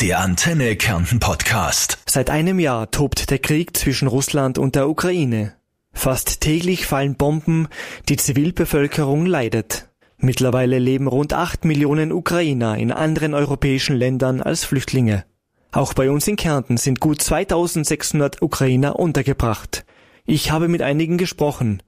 Der Antenne Kärnten Podcast. Seit einem Jahr tobt der Krieg zwischen Russland und der Ukraine. Fast täglich fallen Bomben, die Zivilbevölkerung leidet. Mittlerweile leben rund acht Millionen Ukrainer in anderen europäischen Ländern als Flüchtlinge. Auch bei uns in Kärnten sind gut 2600 Ukrainer untergebracht. Ich habe mit einigen gesprochen.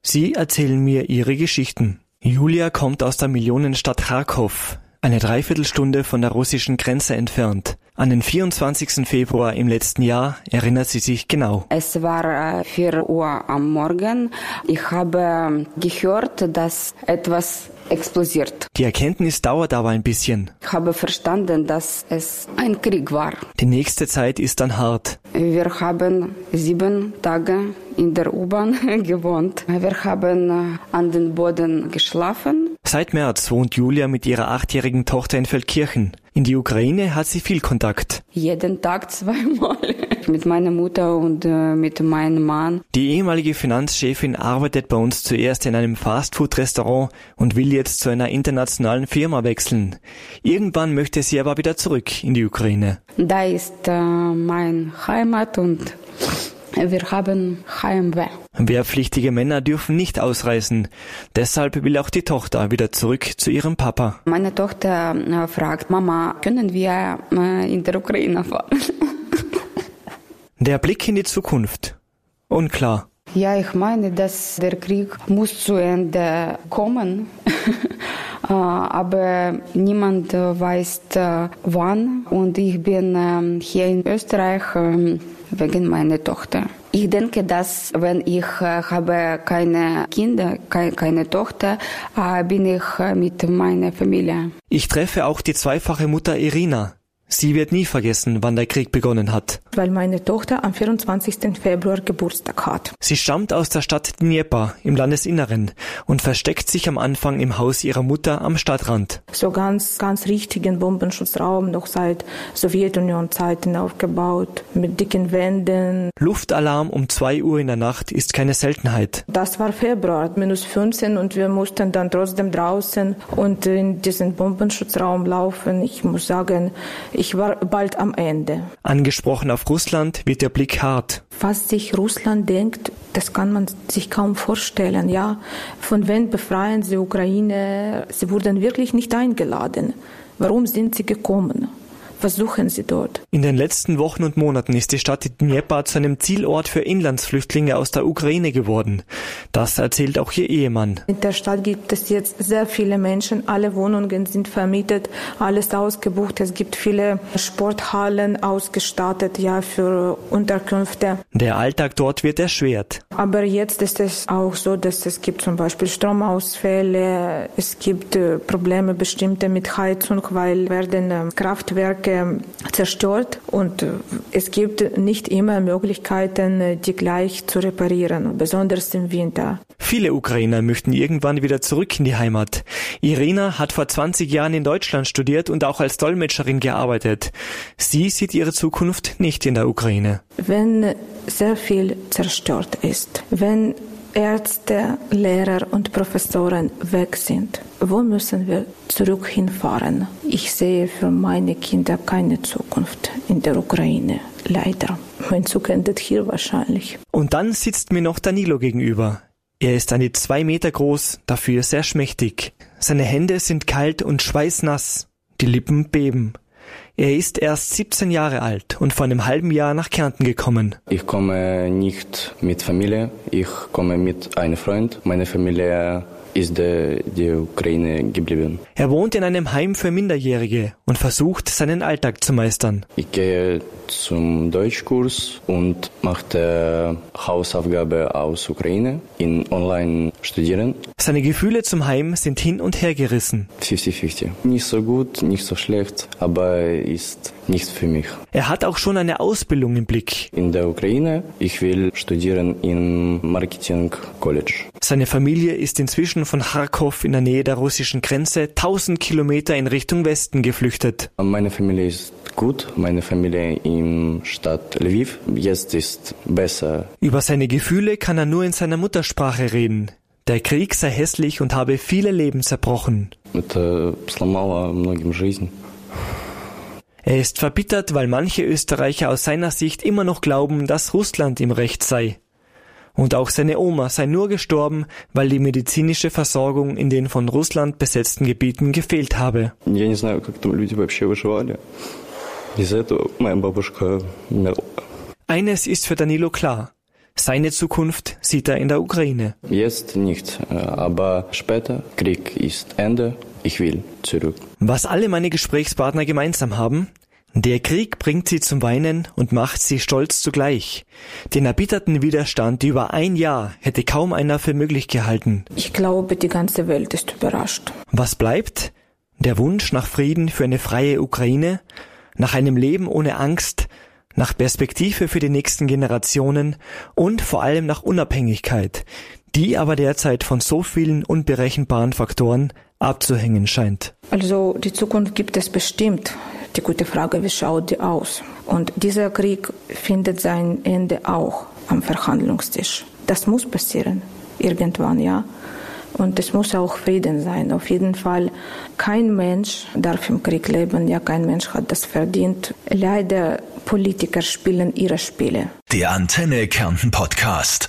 Sie erzählen mir ihre Geschichten. Julia kommt aus der Millionenstadt Kharkov eine Dreiviertelstunde von der russischen Grenze entfernt. An den 24. Februar im letzten Jahr erinnert sie sich genau. Es war 4 äh, Uhr am Morgen. Ich habe gehört, dass etwas explosiert. Die Erkenntnis dauert aber ein bisschen. Ich habe verstanden, dass es ein Krieg war. Die nächste Zeit ist dann hart. Wir haben sieben Tage in der U-Bahn gewohnt. Wir haben äh, an den Boden geschlafen. Seit März wohnt Julia mit ihrer achtjährigen Tochter in Feldkirchen. In die Ukraine hat sie viel Kontakt. Jeden Tag zweimal. mit meiner Mutter und äh, mit meinem Mann. Die ehemalige Finanzchefin arbeitet bei uns zuerst in einem Fastfood-Restaurant und will jetzt zu einer internationalen Firma wechseln. Irgendwann möchte sie aber wieder zurück in die Ukraine. Da ist äh, mein Heimat und wir haben Heimweh. Wehrpflichtige Männer dürfen nicht ausreisen. Deshalb will auch die Tochter wieder zurück zu ihrem Papa. Meine Tochter äh, fragt, Mama, können wir äh, in der Ukraine fahren? Der Blick in die Zukunft. Unklar. Ja, ich meine, dass der Krieg muss zu Ende kommen. Aber niemand weiß wann. Und ich bin hier in Österreich wegen meiner Tochter. Ich denke, dass wenn ich habe keine Kinder, keine Tochter, bin ich mit meiner Familie. Ich treffe auch die zweifache Mutter Irina. Sie wird nie vergessen, wann der Krieg begonnen hat. Weil meine Tochter am 24. Februar Geburtstag hat. Sie stammt aus der Stadt Dnieper im Landesinneren und versteckt sich am Anfang im Haus ihrer Mutter am Stadtrand. So ganz, ganz richtigen Bombenschutzraum, noch seit Sowjetunion-Zeiten aufgebaut, mit dicken Wänden. Luftalarm um zwei Uhr in der Nacht ist keine Seltenheit. Das war Februar, minus 15 und wir mussten dann trotzdem draußen und in diesen Bombenschutzraum laufen. Ich muss sagen, ich war bald am Ende. Angesprochen auf Russland wird der Blick hart. Was sich Russland denkt, das kann man sich kaum vorstellen. Ja, von wem befreien sie Ukraine? Sie wurden wirklich nicht eingeladen. Warum sind sie gekommen? Was suchen Sie dort? In den letzten Wochen und Monaten ist die Stadt Dnieper zu einem Zielort für Inlandsflüchtlinge aus der Ukraine geworden. Das erzählt auch ihr Ehemann. In der Stadt gibt es jetzt sehr viele Menschen. Alle Wohnungen sind vermietet, alles ausgebucht. Es gibt viele Sporthallen ausgestattet, ja, für Unterkünfte. Der Alltag dort wird erschwert. Aber jetzt ist es auch so, dass es gibt zum Beispiel Stromausfälle. Es gibt äh, Probleme bestimmte mit Heizung, weil werden ähm, Kraftwerke Werke zerstört und äh, es gibt nicht immer Möglichkeiten, äh, die gleich zu reparieren, besonders im Winter. Viele Ukrainer möchten irgendwann wieder zurück in die Heimat. Irina hat vor 20 Jahren in Deutschland studiert und auch als Dolmetscherin gearbeitet. Sie sieht ihre Zukunft nicht in der Ukraine. Wenn sehr viel zerstört ist, wenn Ärzte, Lehrer und Professoren weg sind. Wo müssen wir zurück hinfahren? Ich sehe für meine Kinder keine Zukunft in der Ukraine. Leider. Mein Zug endet hier wahrscheinlich. Und dann sitzt mir noch Danilo gegenüber. Er ist eine zwei Meter groß, dafür sehr schmächtig. Seine Hände sind kalt und schweißnass. Die Lippen beben. Er ist erst 17 Jahre alt und vor einem halben Jahr nach Kärnten gekommen. Ich komme nicht mit Familie, ich komme mit einem Freund. Meine Familie ist der, die Ukraine geblieben. Er wohnt in einem Heim für Minderjährige und versucht, seinen Alltag zu meistern. Ich gehe zum Deutschkurs und mache Hausaufgabe aus Ukraine in Online studieren. Seine Gefühle zum Heim sind hin und her gerissen. 50-50. Nicht so gut, nicht so schlecht, aber ist nichts für mich. Er hat auch schon eine Ausbildung im Blick. In der Ukraine, ich will studieren im Marketing College. Seine Familie ist inzwischen von Kharkov in der Nähe der russischen Grenze 1000 Kilometer in Richtung Westen geflüchtet. Meine Familie ist gut, meine Familie in Stadt Lviv. Jetzt ist besser. Über seine Gefühle kann er nur in seiner Muttersprache reden. Der Krieg sei hässlich und habe viele Leben zerbrochen. Это сломало многим жизнь. Er ist verbittert, weil manche Österreicher aus seiner Sicht immer noch glauben, dass Russland im Recht sei. Und auch seine Oma sei nur gestorben, weil die medizinische Versorgung in den von Russland besetzten Gebieten gefehlt habe. Я не знаю, как там люди вообще выживали. Из-за этого моя бабушка умерла. Eines ist für Danilo klar. Seine Zukunft sieht er in der Ukraine. Jetzt nicht, äh, aber später, Krieg ist Ende, ich will zurück. Was alle meine Gesprächspartner gemeinsam haben? Der Krieg bringt sie zum Weinen und macht sie stolz zugleich. Den erbitterten Widerstand über ein Jahr hätte kaum einer für möglich gehalten. Ich glaube, die ganze Welt ist überrascht. Was bleibt? Der Wunsch nach Frieden für eine freie Ukraine, nach einem Leben ohne Angst, nach Perspektive für die nächsten Generationen und vor allem nach Unabhängigkeit, die aber derzeit von so vielen unberechenbaren Faktoren abzuhängen scheint. Also die Zukunft gibt es bestimmt. Die gute Frage, wie schaut die aus? Und dieser Krieg findet sein Ende auch am Verhandlungstisch. Das muss passieren, irgendwann, ja. Und es muss auch Frieden sein. Auf jeden Fall, kein Mensch darf im Krieg leben. Ja, kein Mensch hat das verdient. Leider, Politiker spielen ihre Spiele. Der Antenne Kärnten Podcast.